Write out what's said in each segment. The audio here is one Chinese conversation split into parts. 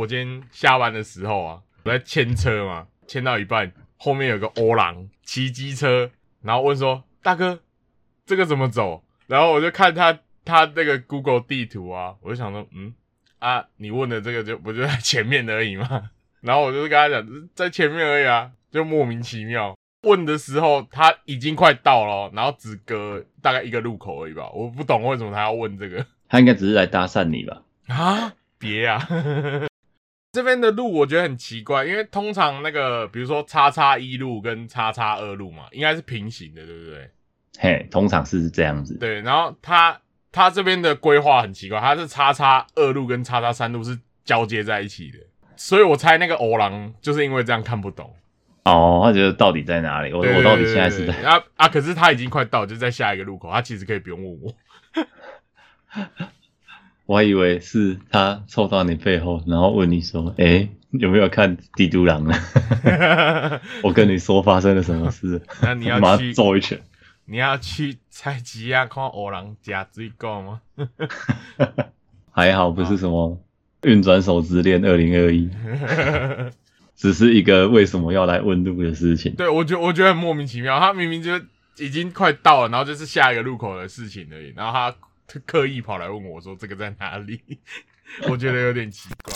我今天下班的时候啊，我在牵车嘛，牵到一半，后面有个欧郎骑机车，然后问说：“大哥，这个怎么走？”然后我就看他他那个 Google 地图啊，我就想说：“嗯啊，你问的这个就不就在前面而已吗？” 然后我就跟他讲，在前面而已啊，就莫名其妙。问的时候他已经快到了，然后只隔大概一个路口而已吧，我不懂为什么他要问这个。他应该只是来搭讪你吧？啊，别啊！这边的路我觉得很奇怪，因为通常那个比如说叉叉一路跟叉叉二路嘛，应该是平行的，对不对？嘿，通常是这样子。对，然后他他这边的规划很奇怪，他是叉叉二路跟叉叉三路是交接在一起的，所以我猜那个欧郎就是因为这样看不懂。哦，他觉得到底在哪里？我我到底现在是在啊啊！可是他已经快到，就在下一个路口，他其实可以不用问我。我还以为是他凑到你背后，然后问你说：“哎，有没有看《帝都狼》呢？” 我跟你说发生了什么事？那你要 去揍一拳？你要去采集啊，看欧狼加最高吗？还好不是什么运转手之恋二零二一，只是一个为什么要来问路的事情。对我觉我觉得很莫名其妙，他明明就已经快到了，然后就是下一个路口的事情而已，然后他。刻意跑来问我说：“这个在哪里？” 我觉得有点奇怪。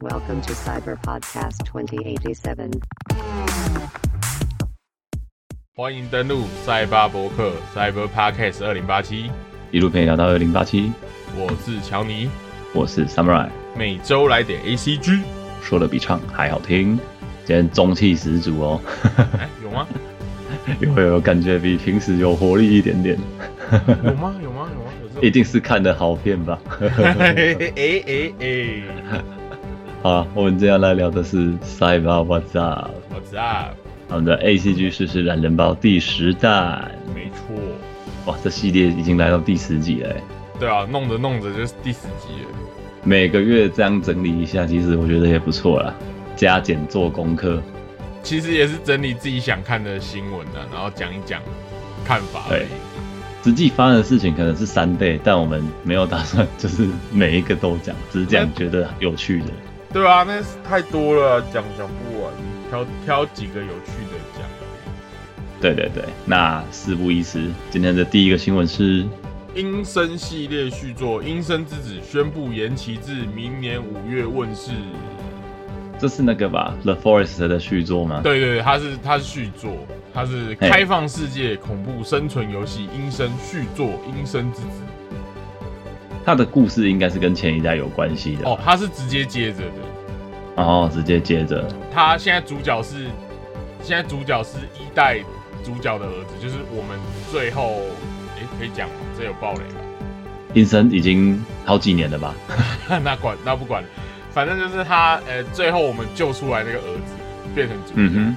Welcome to Cyber Podcast 2087。欢迎登录赛巴博客 Cyber Podcast 二零八七，一路陪你聊到二零八七。我是乔尼，我是 Samurai，每周来点 ACG。说的比唱还好听，今天中气十足哦。有吗？有有，感觉比平时有活力一点点。有吗？有吗？有吗？一定是看的好片吧？哎 哎哎！好，我们接下来聊的是《Cyber What's Up》。What's Up？我们的 A C G 试试懒人包第十弹。没错。哇，这系列已经来到第十集了。对啊，弄着弄着就是第十集了。每个月这样整理一下，其实我觉得也不错啦。加减做功课，其实也是整理自己想看的新闻的，然后讲一讲看法。对，实际发生的事情可能是三倍，但我们没有打算就是每一个都讲，只讲觉得有趣的。对啊，那太多了，讲讲不完，挑挑几个有趣的讲。对对对，那事不宜迟，今天的第一个新闻是。阴森系列续作《阴森之子》宣布延期至明年五月问世。这是那个吧，《The Forest》的续作吗？对对对，它是它是续作，它是开放世界恐怖生存游戏《阴森续作》《阴森之子》。它的故事应该是跟前一代有关系的哦，它是直接接着的。哦，直接接着。它现在主角是现在主角是一代主角的儿子，就是我们最后。可以讲吗？这有暴雷吧？阴森已经好几年了吧？那管那不管，反正就是他，呃，最后我们救出来那个儿子变成主角。嗯哼，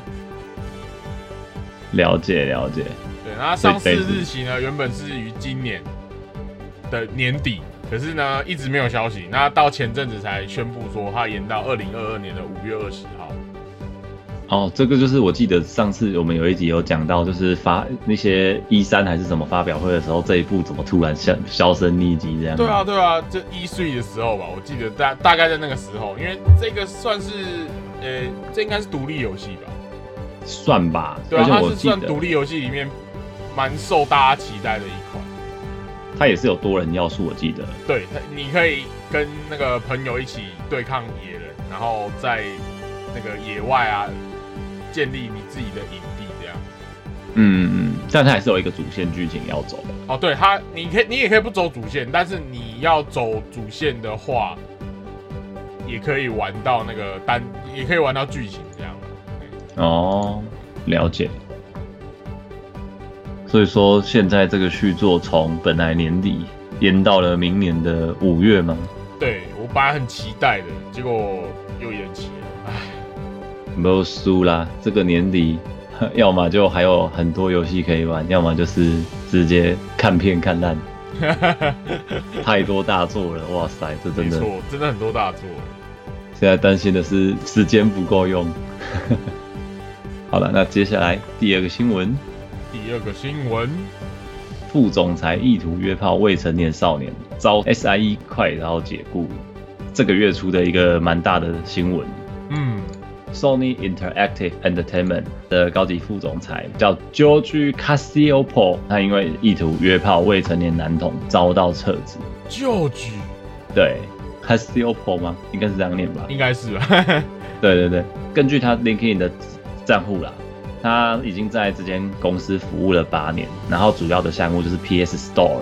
了解了解。对，那上市日期呢？原本是于今年的年底，可是呢一直没有消息。那到前阵子才宣布说，他延到二零二二年的五月二十号。哦，这个就是我记得上次我们有一集有讲到，就是发那些一三还是什么发表会的时候，这一部怎么突然消销声匿迹这样？对啊，对啊，就一岁的时候吧，我记得大大概在那个时候，因为这个算是呃，这应该是独立游戏吧？算吧，对啊，它是算独立游戏里面蛮受大家期待的一款。它也是有多人要素，我记得。对，你可以跟那个朋友一起对抗野人，然后在那个野外啊。建立你自己的营地，这样。嗯嗯，但它还是有一个主线剧情要走的。哦，对，它你可以你也可以不走主线，但是你要走主线的话，也可以玩到那个单，也可以玩到剧情这样。哦，了解。所以说，现在这个续作从本来年底延到了明年的五月吗？对我本来很期待的，结果又延期。没有输啦！这个年底，要么就还有很多游戏可以玩，要么就是直接看片看烂。太多大作了，哇塞，这真的错，真的很多大作。现在担心的是时间不够用。好了，那接下来第二个新闻，第二个新闻，副总裁意图约炮未成年少年，遭 SIE 快刀解雇。这个月初的一个蛮大的新闻。嗯，Sony Interactive Entertainment 的高级副总裁叫 George Cassiopo，他因为意图约炮未成年男童遭到撤职。George，对，Cassiopo 吗？应该是这样念吧？应该是吧？对对对，根据他 LinkedIn 的账户啦，他已经在这间公司服务了八年，然后主要的项目就是 PS Store。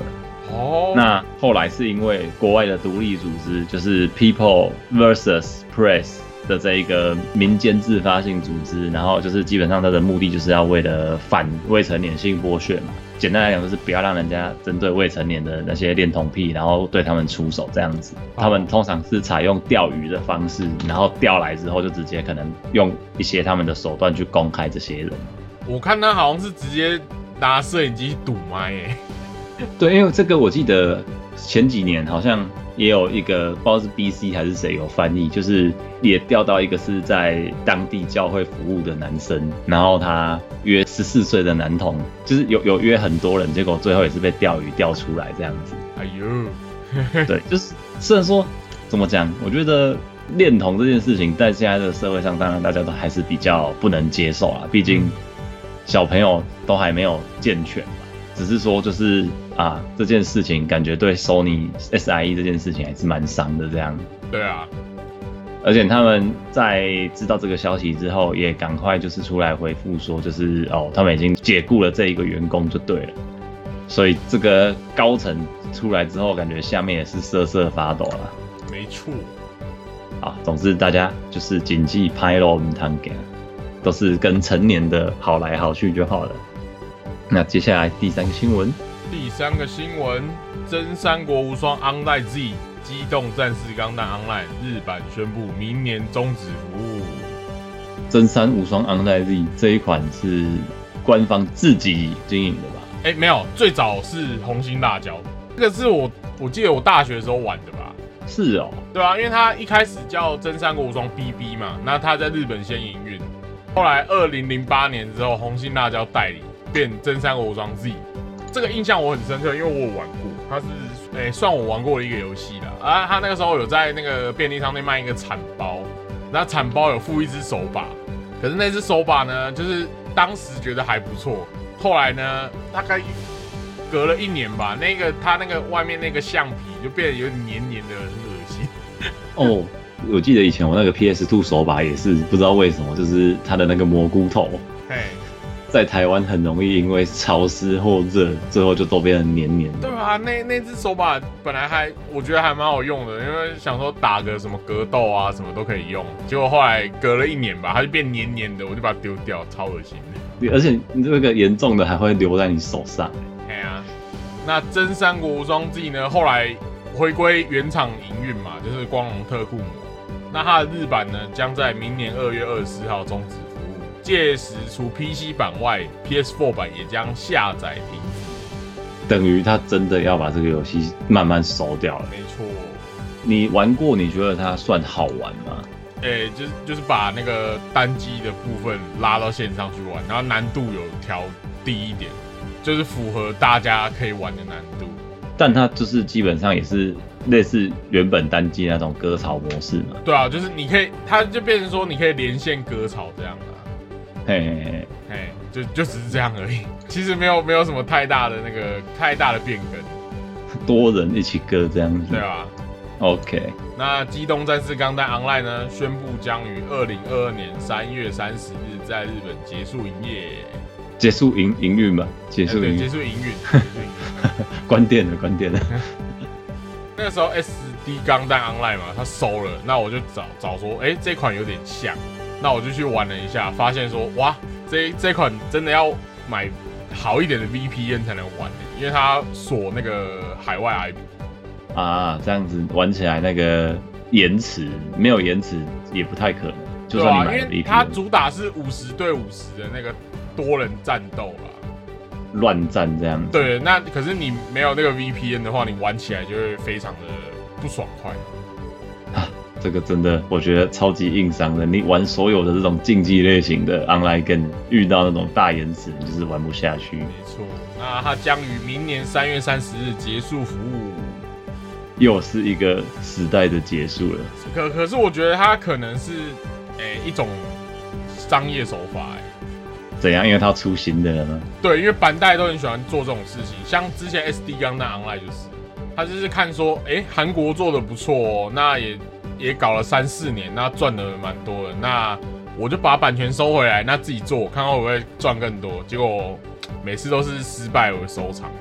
哦，那后来是因为国外的独立组织，就是 People vs Press 的这一个民间自发性组织，然后就是基本上它的目的就是要为了反未成年性剥削嘛。简单来讲，就是不要让人家针对未成年的那些恋童癖，然后对他们出手这样子。他们通常是采用钓鱼的方式，然后钓来之后就直接可能用一些他们的手段去公开这些人。我看他好像是直接拿摄影机堵麦诶。对，因为这个我记得前几年好像也有一个不知道是 BC 还是谁有翻译，就是也调到一个是在当地教会服务的男生，然后他约十四岁的男童，就是有有约很多人，结果最后也是被钓鱼钓出来这样子。哎呦，对，就是虽然说怎么讲，我觉得恋童这件事情在现在的社会上，当然大家都还是比较不能接受啊，毕竟小朋友都还没有健全嘛。只是说就是啊，这件事情感觉对 Sony SIE 这件事情还是蛮伤的这样。对啊，而且他们在知道这个消息之后，也赶快就是出来回复说，就是哦，他们已经解雇了这一个员工就对了。所以这个高层出来之后，感觉下面也是瑟瑟发抖了。没错。啊，总之大家就是谨记拍咯，我们堂给，都是跟成年的好来好去就好了。那接下来第三个新闻，第三个新闻，《真三国无双 Online Z》机动战士钢弹 Online 日版宣布明年终止服务。真三无双 Online Z 这一款是官方自己经营的吧？哎、没有，最早是红心辣椒，这个是我我记得我大学的时候玩的吧？是哦，对啊，因为它一开始叫真三国无双 BB 嘛，那它在日本先营运，后来二零零八年之后，红心辣椒代理变真三国无双 Z，这个印象我很深刻，因为我有玩过，它是诶、算我玩过的一个游戏啦。啊，它那个时候有在那个便利商店卖一个铲包，那铲包有附一只手把，可是那只手把呢，就是当时觉得还不错，后来呢，大概隔了一年吧，那个它那个外面那个橡皮就变得有点黏黏的，很恶心。哦，我记得以前我那个 PS Two 手把也是不知道为什么，就是它的那个蘑菇头，在台湾很容易因为潮湿或热，最后就都变成黏黏的对。啊，那那只手把本来还我觉得还蛮好用的，因为想说打个什么格斗啊什么都可以用，结果后来隔了一年吧，它就变黏黏的，我就把它丢掉，超恶心的。对而且你这个严重的还会留在你手上。哎呀，那真三国无双记呢，后来回归原厂营运嘛，就是光荣特库姆。那它的日版呢，将在明年二月二十四号终止届时除 PC 版外，PS4 版也将下载停止。等于他真的要把这个游戏慢慢收掉了。没错。你玩过，你觉得它算好玩吗？诶、就是就是把那个单机的部分拉到线上去玩，然后难度有调低一点，就是符合大家可以玩的难度。但它就是基本上也是类似原本单机那种割草模式嘛。对啊，就是你可以，它就变成说你可以连线割草这样的、啊，嘿嘿嘿，就就只是这样而已。其实没有没有什么太大的那个太大的变更，多人一起割这样子。对啊。OK，那《机动战士钢弹 Online》呢，宣布将于二零二二年三月三十日在日本结束营业，结束营营运吧，结束营运，结束营运。关店了，关店了。那个时候 SD 钢弹 Online 嘛，它收了，那我就找找说，哎、这款有点像，那我就去玩了一下，发现说，哇，这这款真的要买好一点的 VPN 才能玩，因为它锁那个海外 IP。啊，这样子玩起来那个延迟没有延迟也不太可能，就算你买了因为它主打是五十对五十的那个多人战斗啦。乱战这样子。对，那可是你没有那个 VPN 的话，你玩起来就会非常的不爽快。这个真的我觉得超级硬伤的。你玩所有的这种竞技类型的 online game，遇到那种大延迟，你就是玩不下去。没错，那它将于明年三月三十日结束服务。又是一个时代的结束了。可可是我觉得它可能是诶、一种商业手法哎。怎样？因为它出新的了吗？对，因为板带都很喜欢做这种事情，像之前 SD 刚那 online 就是，他就是看说，哎、韩国做的不错哦，那也也搞了三四年，那赚的蛮多的，那我就把版权收回来，那自己做，看看会不会赚更多。结果每次都是失败而收场，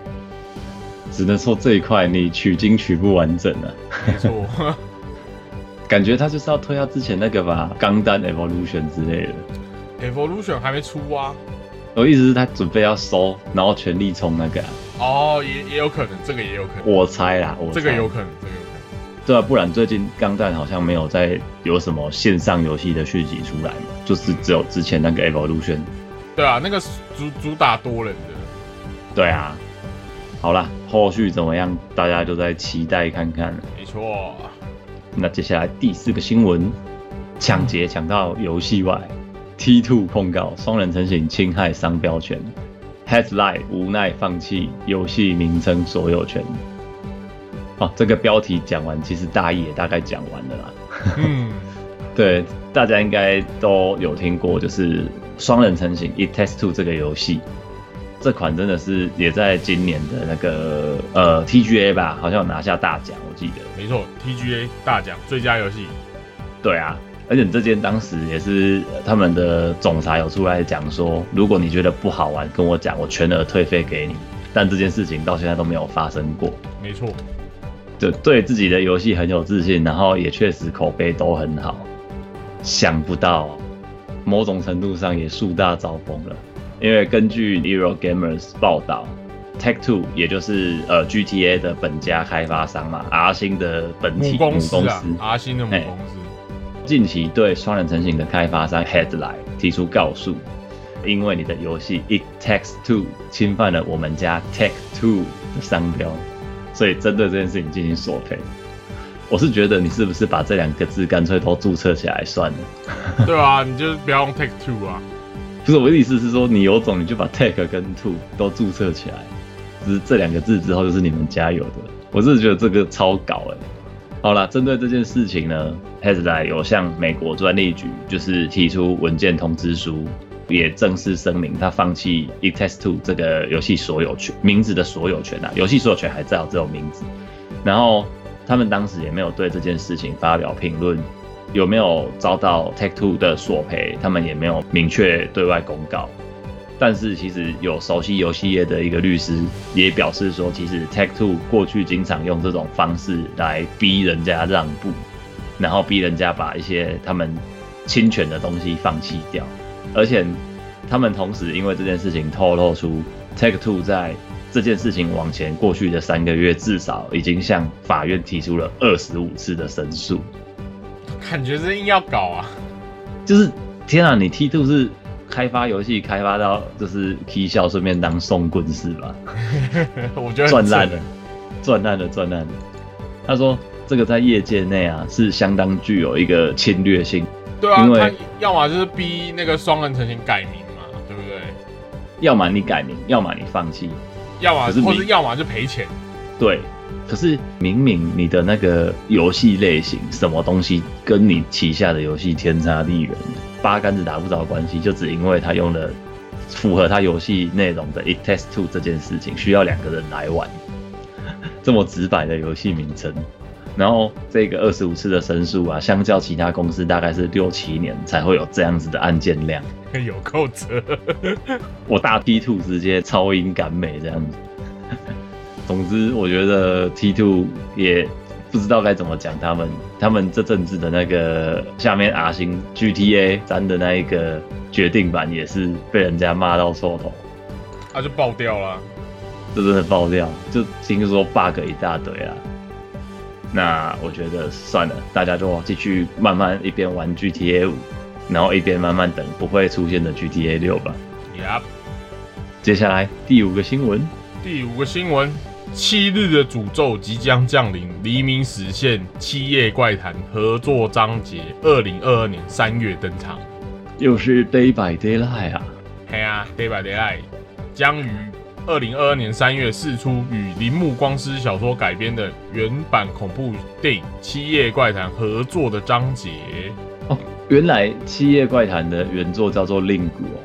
只能说这一块你取经取不完整啊。没错。感觉他就是要推他之前那个吧，钢弹 Evolution 之类的。Evolution 还没出啊？我意思是，他准备要收，然后全力冲那个、啊。哦，也也有可能，这个也有可能，我猜啦，我猜这个有可能，这个有可能。对啊，不然最近钢弹好像没有在有什么线上游戏的续集出来嘛，就是只有之前那个 Evolution。对啊，那个主主打多人的，对啊，好啦，后续怎么样，大家就在期待看看了。没错。那接下来第四个新闻，抢劫抢到游戏外，T Two 控告双人成行侵害商标权，Headline 无奈放弃游戏名称所有权。哦，这个标题讲完，其实大意也大概讲完了啦。嗯，对，大家应该都有听过，就是双人成型 It Takes Two 这个游戏，这款真的是也在今年的那个呃 TGA 吧，好像有拿下大奖，我记得。没错，TGA 大奖最佳游戏。对啊，而且这件当时也是呃他们的总裁有出来讲说，如果你觉得不好玩，跟我讲，我全额退费给你。但这件事情到现在都没有发生过，没错，就对自己的游戏很有自信，然后也确实口碑都很好。想不到，某种程度上也树大招风了，因为根据 Eurogamers 报道，Tech Two 也就是呃 GTA 的本家开发商嘛，R 星的本体母公司阿星的母哎公司。近期对双人成型的开发商 Headline 提出告诉，因为你的游戏 It Takes Two 侵犯了我们家 Tech Two 的商标，所以针对这件事情进行索赔。我是觉得你是不是把这两个字干脆都注册起来算了？对啊，你就不要用 Take Two 啊。不是我的意思是说，你有种你就把 Take 跟 Two 都注册起来，只是这两个字之后就是你们家有的。我是觉得这个超搞哎、好啦，针对这件事情呢，Headline 有向美国专利局就是提出文件通知书，也正式声明他放弃 It Takes Two 这个游戏所有权名字的所有权啊，游戏所有权还在有这种名字。然后他们当时也没有对这件事情发表评论，有没有遭到 Take Two 的索赔，他们也没有明确对外公告。但是其实有熟悉游戏业的一个律师也表示说，其实 Take Two 过去经常用这种方式来逼人家让步，然后逼人家把一些他们侵权的东西放弃掉，而且他们同时因为这件事情透露出 Take Two 在这件事情往前过去的三个月，至少已经向法院提出了二十五次的申诉。感觉是硬要搞啊。就是天啊，你 T Two 是开发游戏开发到就是 K 笑顺便当送棍是吧？我觉得赚烂了，赚烂了，赚烂了。他说这个在业界内啊是相当具有一个侵略性，对啊，因为他要么就是逼那个双人成型改名嘛，对不对？要么你改名，要么你放弃。要么是或是要么就赔钱。对，可是明明你的那个游戏类型什么东西跟你旗下的游戏天差地远，八竿子打不着关系，就只因为他用了符合他游戏内容的 It Takes Two 这件事情，需要两个人来玩，这么直白的游戏名称。然后这个二十五次的申诉啊，相较其他公司大概是六七年才会有这样子的案件量。有够扯，我大 T two 直接超英赶美这样子。总之，我觉得 T two 也不知道该怎么讲他们，他们这阵子的那个下面 R 星 GTA 三的那一个决定版也是被人家骂到臭头，他就爆掉了。这真的爆掉，就听说 bug 一大堆啊。那我觉得算了，大家就继续慢慢一边玩 GTA 五，然后一边慢慢等不会出现的 GTA 六吧。Yep，接下来第五个新闻，第五个新闻，七日的诅咒即将降临，黎明实现，七夜怪谈合作章节，二零二二年三月登场。又是 Day by Daylight 啊！嘿啊，Day by Daylight 将于二零二二年三月释出与铃木光司小说改编的原版恐怖电影《七夜怪谈》合作的章节。哦，原来《七夜怪谈》的原作叫做令谷哦。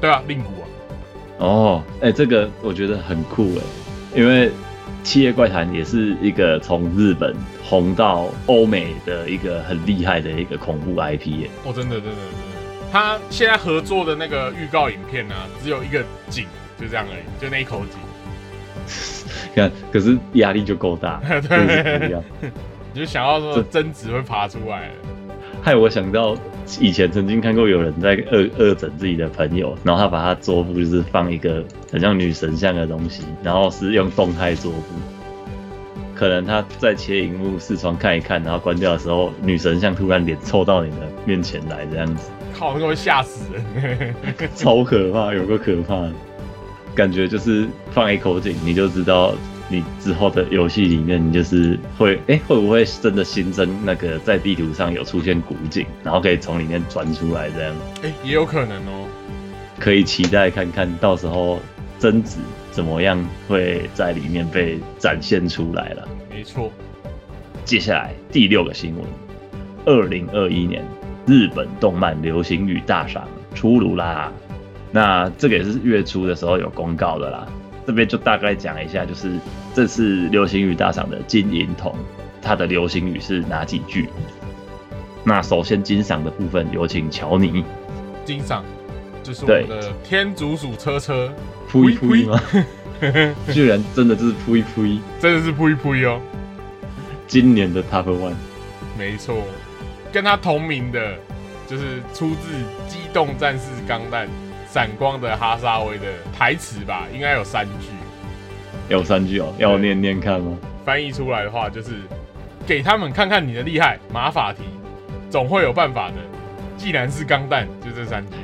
对啊，令谷啊。哦，哎，这个我觉得很酷哎，因为《七夜怪谈》也是一个从日本红到欧美的一个很厉害的一个恐怖 IP 耶。哦，真的，真的，真的。他现在合作的那个预告影片呢，只有一个景，就这样而已，就那一口井。看，可是压力就够大，对，你就想要说贞子会爬出来。害我想到以前曾经看过有人在恶恶整自己的朋友，然后他把他桌布就是放一个很像女神像的东西，然后是用动态桌布。可能他在切荧幕视窗看一看，然后关掉的时候，女神像突然脸凑到你的面前来，这样子，靠，那个会吓死人，超可怕，有个可怕的感觉，就是放一口井，你就知道。你之后的游戏里面，你就是会哎，会不会真的新增那个在地图上有出现古井，然后可以从里面钻出来这样？哎，也有可能哦，可以期待看看到时候贞子怎么样会在里面被展现出来了。没错，接下来第六个新闻，二零二一年日本动漫流行语大赏出炉啦，那这个也是月初的时候有公告的啦。这边就大概讲一下，就是这次流行语大赏的金银铜，它的流行语是哪几句？那首先金赏的部分有请乔尼。金赏就是我们的天竺鼠车车，噗一噗吗？居然真的就是噗一噗，真的是噗一噗哦。今年的 Top One，没错，跟他同名的，就是出自《机动战士钢弹》。闪光的哈萨威的台词吧，应该有三句，有三句哦，要念念看吗？翻译出来的话就是，给他们看看你的厉害，马法提，总会有办法的。既然是钢弹，就这三句。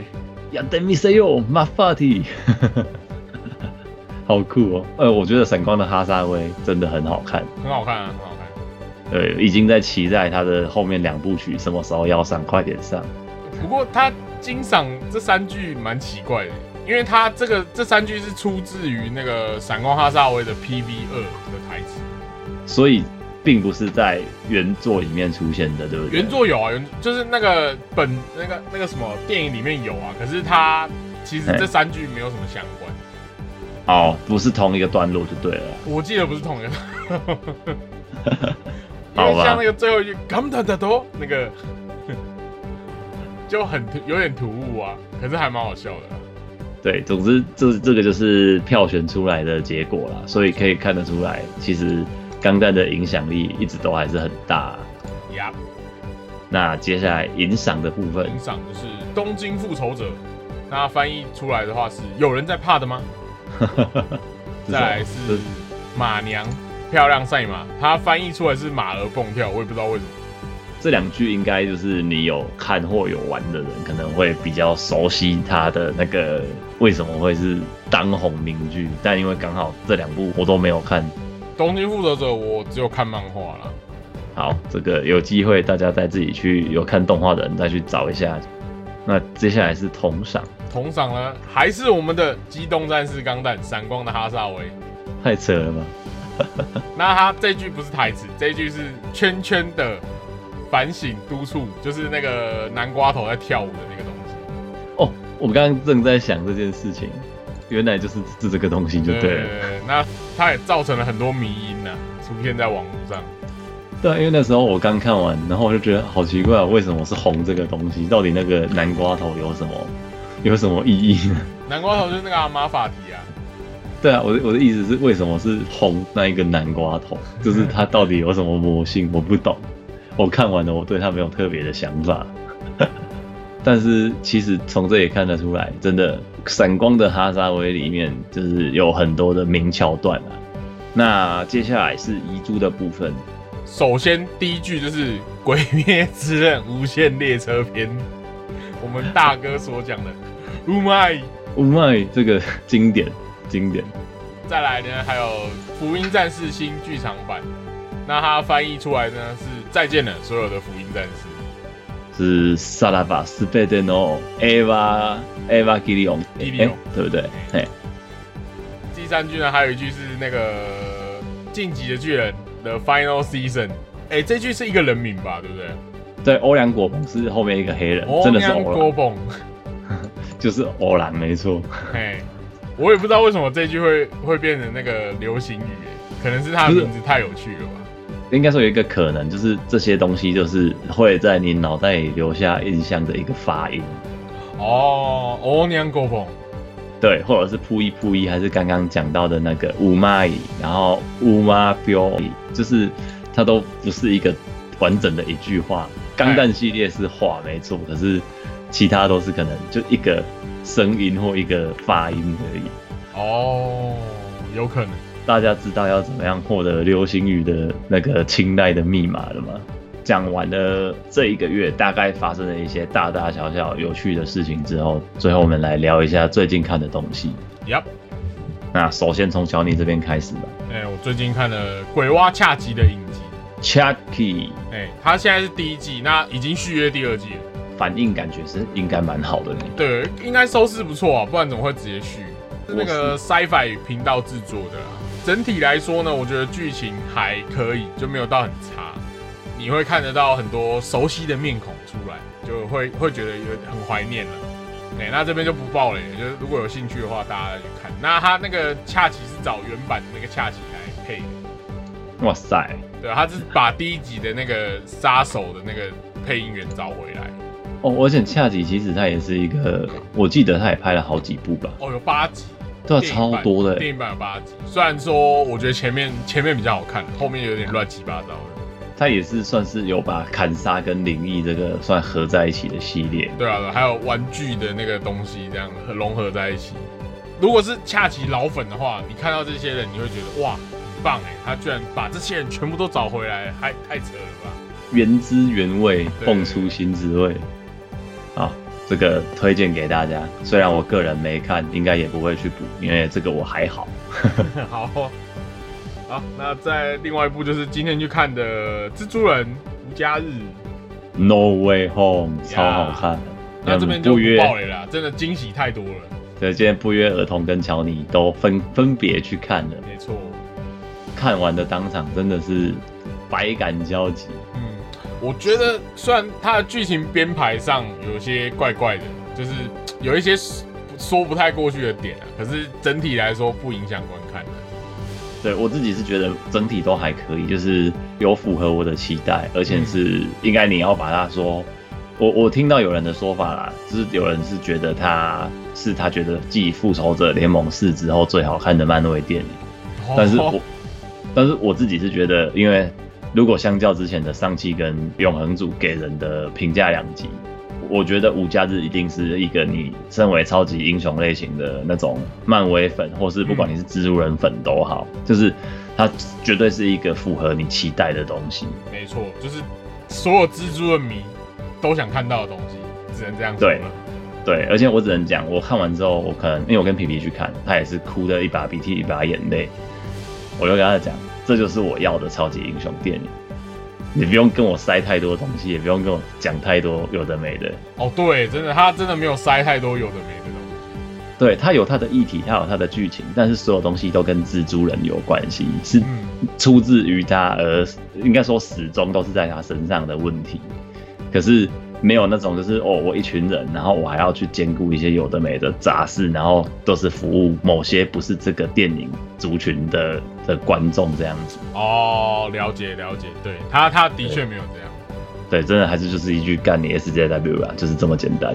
呀，等米塞哟，马法提，好酷哦！呃，我觉得闪光的哈萨威真的很好看，很好看啊，很好看。对，已经在期待他的后面两部曲什么时候要上，快点上。不过他。欣赏这三句蛮奇怪的，因为他这个这三句是出自于那个闪光哈萨威的 PV 二的台词，所以并不是在原作里面出现的，对不对？原作有啊，原就是那个本那个那个什么电影里面有啊，可是他其实这三句没有什么相关。哦，不是同一个段落就对了。我记得不是同一个。因为像那个最后一句 “come to the door” 那个。就很有点突兀啊，可是还蛮好笑的。对，总之这这个就是票选出来的结果啦，所以可以看得出来，其实钢弹的影响力一直都还是很大。呀，那接下来银赏的部分，银赏就是《东京复仇者》，那翻译出来的话是有人在怕的吗？再来是马娘漂亮赛马，它翻译出来是马儿蹦跳，我也不知道为什么。这两句应该就是你有看或有玩的人可能会比较熟悉他的那个为什么会是当红名句，但因为刚好这两部我都没有看，《东京复仇者》我只有看漫画了。好，这个有机会大家再自己去有看动画的人再去找一下。那接下来是同赏，同赏呢还是我们的《机动战士钢弹》闪光的哈萨维，太扯了吧？那他这句不是台词，这句是圈圈的。反省督促就是那个南瓜头在跳舞的那个东西哦，我刚刚正在想这件事情，原来就是是这个东西就对了。那它也造成了很多迷音呢，出现在网络上。对，因为那时候我刚看完，然后我就觉得好奇怪，为什么是红这个东西？到底那个南瓜头有什么有什么意义呢？南瓜头就是那个阿玛法提啊。对啊，我的我的意思是，为什么是红那一个南瓜头？就是它到底有什么魔性？我不懂。我看完了，我对他没有特别的想法，但是其实从这也看得出来，真的闪光的哈萨维里面就是有很多的名桥段啊。那接下来是遗珠的部分，首先第一句就是《鬼灭之刃》无限列车篇，我们大哥所讲的 “Oh my Oh my”，这个经典经典。再来呢，还有《福音战士》新剧场版，那它翻译出来呢是再见了所有的福音战士。是萨拉巴斯贝德诺艾娃艾娃基利翁，基利翁哎对不对？嘿，第三句呢，还有一句是那个晋级的巨人的 Final Season。哎，这句是一个人名吧，对不对？对，欧良果鹏是后面一个黑人，真的是欧良，郭蹦。就是欧兰，没错。嘿，我也不知道为什么这句会会变成那个流行语，可能是他的名字太有趣了吧。应该说有一个可能，就是这些东西就是会在你脑袋里留下印象的一个发音。哦，哦娘郭蹦。对，或者是扑一扑一，还是刚刚讲到的那个乌妈伊，然后乌妈标，就是它都不是一个完整的一句话。钢弹系列是话没错，可是其他都是可能就一个声音或一个发音而已。哦，有可能。大家知道要怎么样获得流星雨的那个青睐的密码了吗？讲完了这一个月大概发生的一些大大小小有趣的事情之后，最后我们来聊一下最近看的东西。Yep，。那首先从小尼这边开始吧。哎、我最近看了《鬼蛙恰吉》的影集。Chucky，哎、他现在是第一季，那已经续约第二季了。反应感觉是应该蛮好的呢。对，应该收视不错啊，不然怎么会直接续？是那个 Sci-Fi 频道制作的啊。整体来说呢，我觉得剧情还可以，就没有到很差。你会看得到很多熟悉的面孔出来，就会会觉得有很怀念了。哎、那这边就不爆了，就是如果有兴趣的话，大家再去看。那他那个恰奇是找原版的那个恰奇来配的，哇塞，对，他是把第一集的那个杀手的那个配音员找回来。哦，而且恰吉其实他也是一个，我记得他也拍了好几部吧，哦，有八集，对超多的电。影版有八集，虽然说我觉得前面前面比较好看，后面有点乱七八糟的。他也是算是有把砍杀跟灵异这个算合在一起的系列。对啊，还有玩具的那个东西这样融合在一起。如果是恰奇老粉的话，你看到这些人，你会觉得哇，很棒哎，他居然把这些人全部都找回来，还太扯了吧？原汁原味，对蹦出新滋味。好，这个推荐给大家。虽然我个人没看，应该也不会去补，因为这个我还好。好，好，那在另外一部就是今天去看的《蜘蛛人无家日》，No Way Home 超好看。那这边就爆雷啦，真的惊喜太多了。对，今天不约而同跟乔尼都分分别去看了，没错，看完的当场真的是百感交集。我觉得虽然它的剧情编排上有些怪怪的，就是有一些说不太过去的点啊，可是整体来说不影响观看的。对我自己是觉得整体都还可以，就是有符合我的期待，而且是应该你要把它说，我我听到有人的说法啦，就是有人是觉得它是他觉得继《复仇者联盟四》之后最好看的漫威电影，但是我但是我自己是觉得，因为如果相较之前的上汽跟永恒组给人的评价两极，我觉得五加日一定是一个你身为超级英雄类型的那种漫威粉，或是不管你是蜘蛛人粉都好，就是它绝对是一个符合你期待的东西。没错，就是所有蜘蛛的迷都想看到的东西，只能这样说对。对，而且我只能讲，我看完之后，我可能因为我跟皮皮去看，他也是哭的一把鼻涕一把眼泪，我就跟他讲，这就是我要的超级英雄电影。你不用跟我塞太多东西，也不用跟我讲太多有的没的。哦，对，真的，他真的没有塞太多有的没的东西。对，他有他的议题，他有他的剧情，但是所有东西都跟蜘蛛人有关系，是嗯，出自于他，而应该说始终都是在他身上的问题。可是没有那种就是哦，我一群人，然后我还要去兼顾一些有的没的杂事，然后都是服务某些不是这个电影族群的的观众这样子。哦，了解了解，对他他的确没有这样。对，真的还是就是一句干你 SJW 啦，就是这么简单。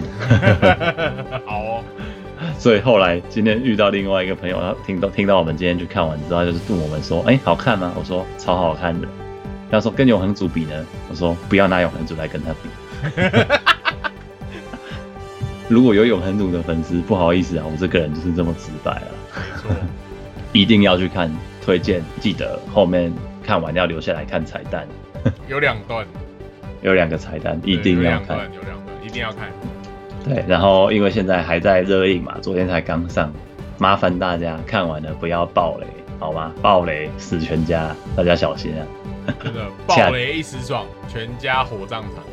好哦，所以后来今天遇到另外一个朋友，他听到听到我们今天去看完之后，他就是问我们说：“哎、好看吗？”我说：“超好看的。”他说：“跟永恒组比呢？”我说：“不要拿永恒组来跟他比。” 如果有永恒族的粉丝，不好意思啊，我这个人就是这么直白啊，一定要去看，推荐，记得后面看完要留下来看彩蛋，有两段，有两个彩蛋一定要看。有两段，有两段，一定要看。对，然后因为现在还在热映嘛，昨天才刚上，麻烦大家看完了不要爆雷，好吗？爆雷死全家，大家小心啊！真的 爆雷一时爽，全家火葬场。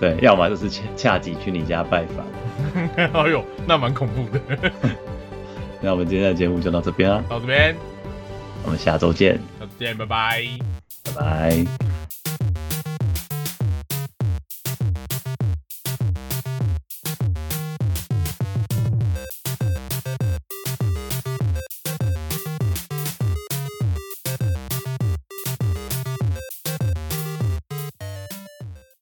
对，要么就是恰恰吉去你家拜访。哎呦，那蛮恐怖的。那我们今天的节目就到这边啦，到这边，我们下周见，下次见，拜拜。拜拜。